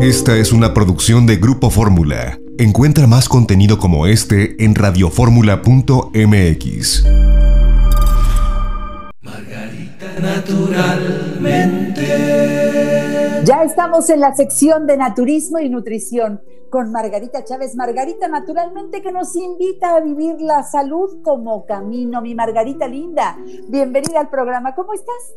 Esta es una producción de Grupo Fórmula. Encuentra más contenido como este en radioformula.mx. Margarita naturalmente. Ya estamos en la sección de naturismo y nutrición con Margarita Chávez. Margarita, naturalmente que nos invita a vivir la salud como camino. Mi Margarita linda, bienvenida al programa. ¿Cómo estás?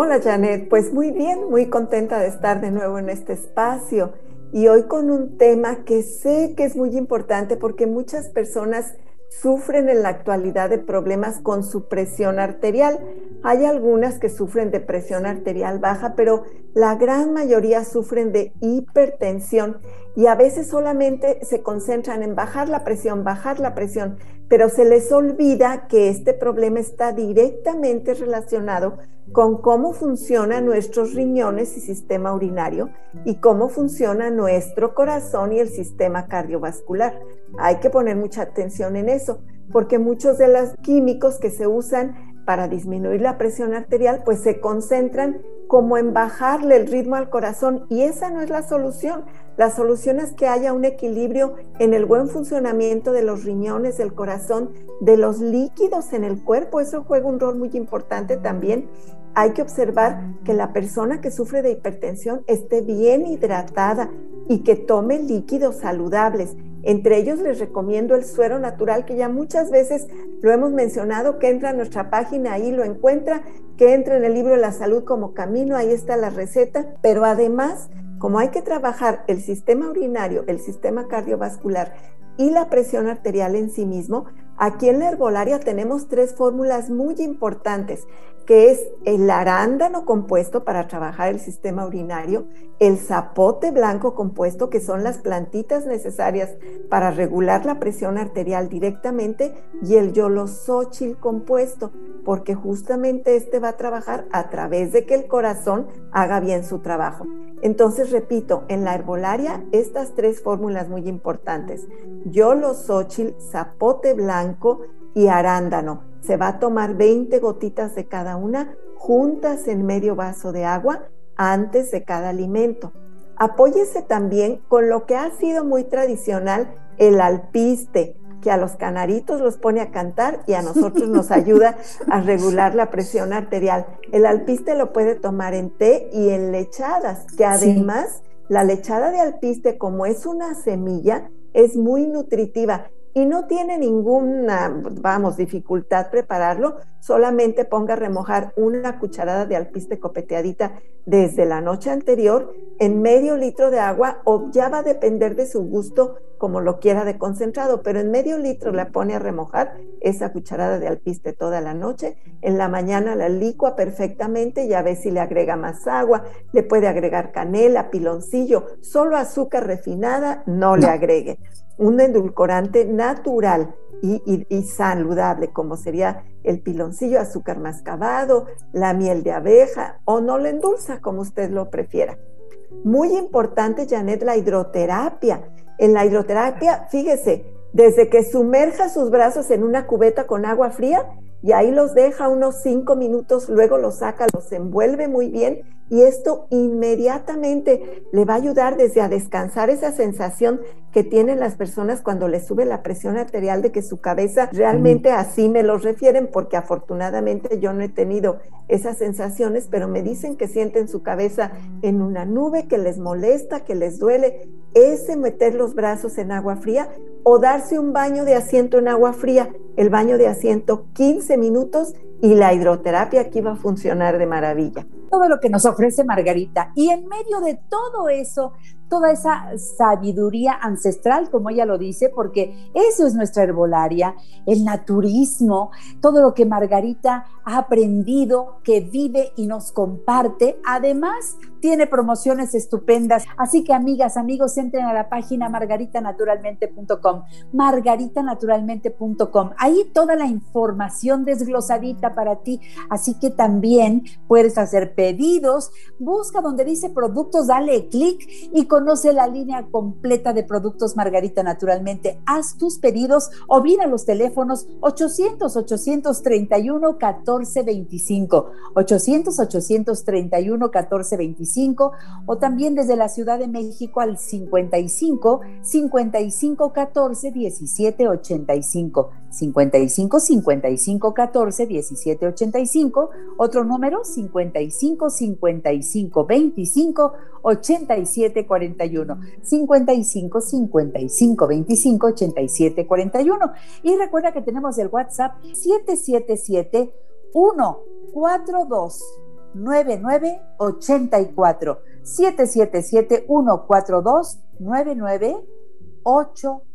Hola Janet, pues muy bien, muy contenta de estar de nuevo en este espacio y hoy con un tema que sé que es muy importante porque muchas personas sufren en la actualidad de problemas con su presión arterial. Hay algunas que sufren de presión arterial baja, pero la gran mayoría sufren de hipertensión y a veces solamente se concentran en bajar la presión, bajar la presión, pero se les olvida que este problema está directamente relacionado con cómo funcionan nuestros riñones y sistema urinario y cómo funciona nuestro corazón y el sistema cardiovascular. Hay que poner mucha atención en eso, porque muchos de los químicos que se usan para disminuir la presión arterial, pues se concentran como en bajarle el ritmo al corazón y esa no es la solución. La solución es que haya un equilibrio en el buen funcionamiento de los riñones, del corazón, de los líquidos en el cuerpo. Eso juega un rol muy importante también hay que observar que la persona que sufre de hipertensión esté bien hidratada y que tome líquidos saludables. Entre ellos les recomiendo el suero natural, que ya muchas veces lo hemos mencionado, que entra a nuestra página, ahí lo encuentra, que entra en el libro la salud como camino, ahí está la receta, pero además, como hay que trabajar el sistema urinario, el sistema cardiovascular y la presión arterial en sí mismo, aquí en la herbolaria tenemos tres fórmulas muy importantes que es el arándano compuesto para trabajar el sistema urinario, el zapote blanco compuesto, que son las plantitas necesarias para regular la presión arterial directamente, y el yolosóchil compuesto, porque justamente este va a trabajar a través de que el corazón haga bien su trabajo. Entonces, repito, en la herbolaria, estas tres fórmulas muy importantes, yolosóchil, zapote blanco y arándano se va a tomar 20 gotitas de cada una juntas en medio vaso de agua antes de cada alimento. Apóyese también con lo que ha sido muy tradicional, el alpiste, que a los canaritos los pone a cantar y a nosotros nos ayuda a regular la presión arterial. El alpiste lo puede tomar en té y en lechadas, que además la lechada de alpiste, como es una semilla, es muy nutritiva y no tiene ninguna, vamos, dificultad prepararlo, solamente ponga a remojar una cucharada de alpiste copeteadita desde la noche anterior en medio litro de agua o ya va a depender de su gusto como lo quiera de concentrado, pero en medio litro la pone a remojar esa cucharada de alpiste toda la noche, en la mañana la licua perfectamente y a ver si le agrega más agua, le puede agregar canela, piloncillo, solo azúcar refinada no. le agregue un endulcorante natural y, saludable, como sería el piloncillo, azúcar mascabado, la miel de abeja, o no lo endulza, como usted lo prefiera. Muy importante, Janet, la hidroterapia. En la hidroterapia, fíjese, desde que sumerja sus brazos en una cubeta con agua fría y ahí los deja unos cinco minutos, luego los saca, los envuelve muy bien y esto inmediatamente le va a ayudar desde a descansar esa sensación que tienen las personas cuando les sube la presión arterial de que su cabeza realmente así me lo refieren porque afortunadamente yo no he tenido esas sensaciones, pero me dicen que sienten su cabeza en una nube que les molesta, que les duele. Ese meter los brazos en agua fría o darse un baño de asiento en agua fría, el baño de asiento 15 minutos y la hidroterapia aquí va a funcionar de maravilla. Todo lo que nos ofrece Margarita. Y en medio de todo eso, toda esa sabiduría ancestral, como ella lo dice, porque eso es nuestra herbolaria, el naturismo, todo lo que Margarita ha aprendido, que vive y nos comparte. Además, tiene promociones estupendas. Así que, amigas, amigos, entren a la página margaritanaturalmente.com, margaritanaturalmente.com. Ahí toda la información desglosadita para ti. Así que también puedes hacer pedidos. Busca donde dice productos, dale clic y con Conoce la línea completa de productos Margarita Naturalmente. Haz tus pedidos o bien a los teléfonos 800-831-1425, 800-831-1425 o también desde la Ciudad de México al 55 55 14 17 85, 55 55 14 17 85, otro número 55 55 25 87 41, 55 55 25 87 41. Y recuerda que tenemos el WhatsApp 777 142 9984 777 142 9984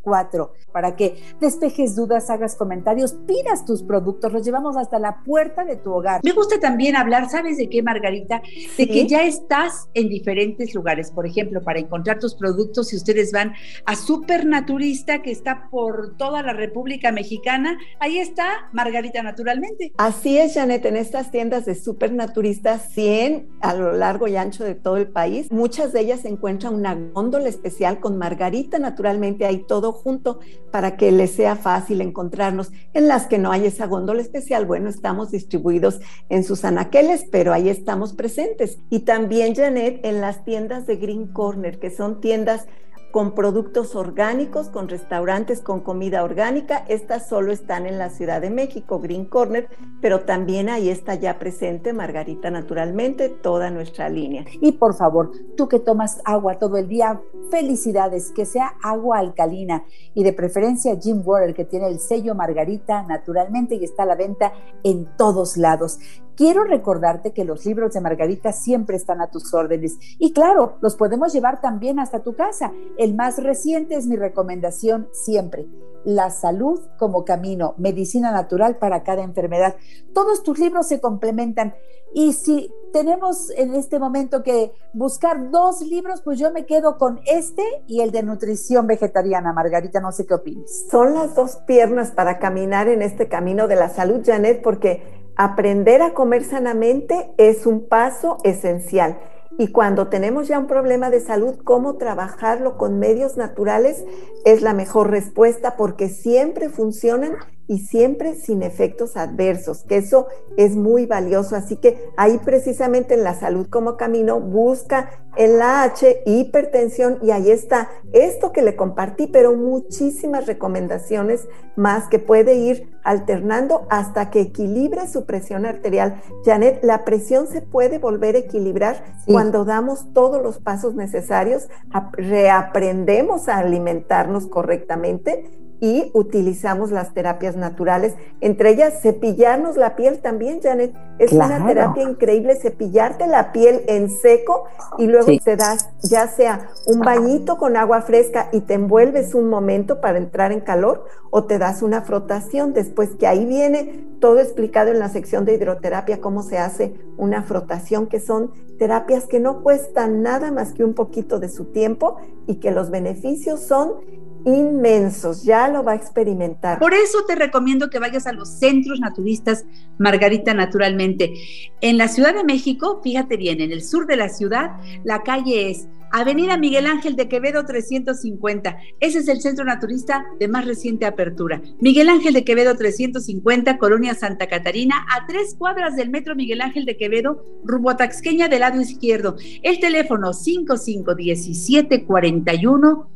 para que despejes dudas, hagas comentarios, pidas tus productos, los llevamos hasta la puerta de tu hogar. Me gusta también hablar, ¿sabes de qué, Margarita? De que ya estás en diferentes lugares. Por ejemplo, para encontrar tus productos, si ustedes van a Supernaturista, que está por toda la República Mexicana, ahí está Margarita Naturalmente. Así es, Janet, en estas tiendas de Supernaturista 100 a lo largo y ancho de todo el país, muchas de ellas se encuentran una góndola especial con Margarita Naturalmente, ahí todo junto para que les sea fácil encontrarnos. En las que no hay esa góndola especial, bueno, estamos distribuidos en sus anaqueles, pero ahí estamos presentes. Y también, Janet, en las tiendas de Green Corner, que son tiendas con productos orgánicos, con restaurantes con comida orgánica. Estas solo están en la Ciudad de México, Green Corner, pero también ahí está ya presente Margarita Naturalmente, toda nuestra línea. Y por favor, tú que tomas agua todo el día, felicidades, que sea agua alcalina y de preferencia Jim Water, que tiene el sello Margarita Naturalmente y está a la venta en todos lados. Quiero recordarte que los libros de Margarita siempre están a tus órdenes y claro, los podemos llevar también hasta tu casa. El más reciente es mi recomendación siempre. La salud como camino, medicina natural para cada enfermedad. Todos tus libros se complementan y si tenemos en este momento que buscar dos libros, pues yo me quedo con este y el de nutrición vegetariana. Margarita, no sé qué opinas. Son las dos piernas para caminar en este camino de la salud, Janet, porque Aprender a comer sanamente es un paso esencial. Y cuando tenemos ya un problema de salud, cómo trabajarlo con medios naturales es la mejor respuesta porque siempre funcionan y siempre sin efectos adversos, que eso es muy valioso. Así que ahí precisamente en la salud como camino busca en la H hipertensión y ahí está esto que le compartí, pero muchísimas recomendaciones más que puede ir alternando hasta que equilibre su presión arterial. Janet, la presión se puede volver a equilibrar cuando damos todos los pasos necesarios, reaprendemos a alimentarnos correctamente y utilizamos las terapias naturales, entre ellas cepillarnos la piel también, Janet. Es una terapia increíble cepillarte la piel en seco y luego te das ya sea un bañito con agua fresca y te envuelves un momento para entrar en calor o te das una frotación. Después que ahí viene todo explicado en la sección de hidroterapia cómo se hace una frotación que son terapias que no cuestan nada más que un poquito de su tiempo y que los beneficios son inmensos, ya lo va a experimentar. Por eso te recomiendo que vayas a los centros naturistas Margarita Naturalmente. En la Ciudad de México, fíjate bien, en el sur de la ciudad, la calle es Avenida Miguel Ángel de Quevedo 350. Ese es el centro naturista de más reciente apertura. Miguel Ángel de Quevedo 350, Colonia Santa Catarina, a tres cuadras del metro Miguel Ángel de Quevedo, rumbo Taxqueña del lado izquierdo. El teléfono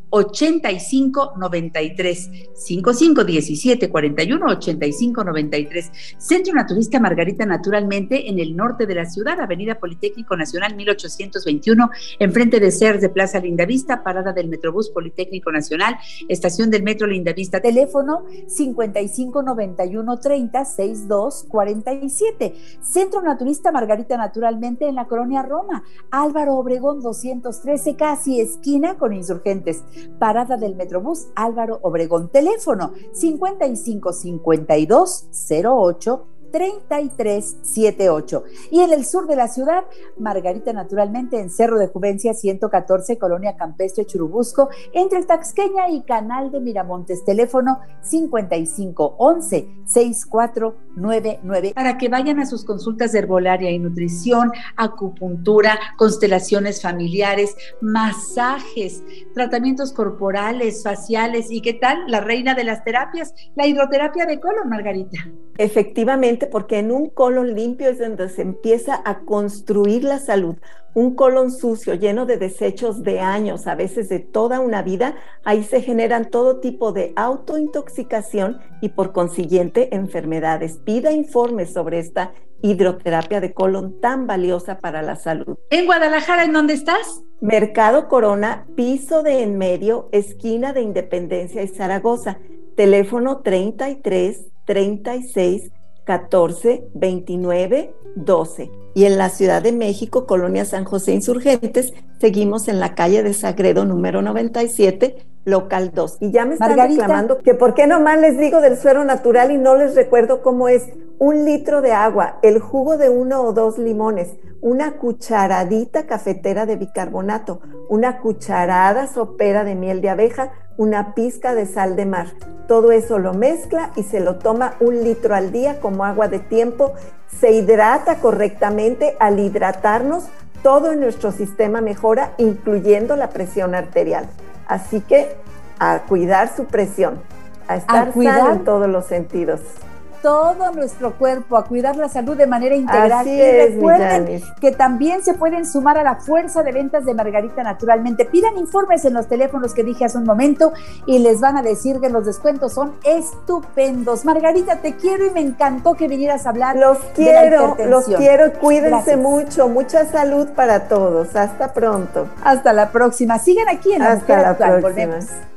551741 8593 5517 41 85 93 Centro Naturista Margarita Naturalmente en el norte de la ciudad Avenida Politécnico Nacional 1821 enfrente de CERS de Plaza Lindavista parada del Metrobús Politécnico Nacional estación del Metro Lindavista. Teléfono 55 91 30 62 47 Centro Naturista Margarita Naturalmente en la colonia Roma. Álvaro Obregón 213 casi esquina con insurgentes parada del Metrobús Álvaro Obregón. Teléfono 5552 08 3378. Y en el sur de la ciudad, Margarita naturalmente en Cerro de Juvencia 114, Colonia Campestre Churubusco, entre Taxqueña y Canal de Miramontes, teléfono 5511 6499 para que vayan a sus consultas de herbolaria y nutrición, acupuntura, constelaciones familiares, masajes, tratamientos corporales, faciales y qué tal la reina de las terapias, la hidroterapia de colon, Margarita. Efectivamente, porque en un colon limpio es donde se empieza a construir la salud. Un colon sucio, lleno de desechos de años, a veces de toda una vida, ahí se generan todo tipo de autointoxicación y por consiguiente enfermedades. Pida informes sobre esta hidroterapia de colon tan valiosa para la salud. En Guadalajara, ¿en dónde estás? Mercado Corona, piso de en medio, esquina de Independencia y Zaragoza. Teléfono 33 36 14 29 12. Y en la Ciudad de México, Colonia San José Insurgentes, seguimos en la calle de Sagredo número 97, local 2. Y ya me están reclamando que por qué nomás les digo del suero natural y no les recuerdo cómo es un litro de agua, el jugo de uno o dos limones, una cucharadita cafetera de bicarbonato, una cucharada sopera de miel de abeja, una pizca de sal de mar. Todo eso lo mezcla y se lo toma un litro al día como agua de tiempo. Se hidrata correctamente. Al hidratarnos, todo en nuestro sistema mejora, incluyendo la presión arterial. Así que a cuidar su presión, a estar sano en todos los sentidos todo nuestro cuerpo, a cuidar la salud de manera integral. y recuerden que también se pueden sumar a la fuerza de ventas de Margarita Naturalmente. Pidan informes en los teléfonos que dije hace un momento y les van a decir que los descuentos son estupendos. Margarita, te quiero y me encantó que vinieras a hablar. Los quiero, los quiero. Cuídense mucho. Mucha salud para todos. Hasta pronto. Hasta la próxima. Sigan aquí en Hasta la próxima. Volvemos.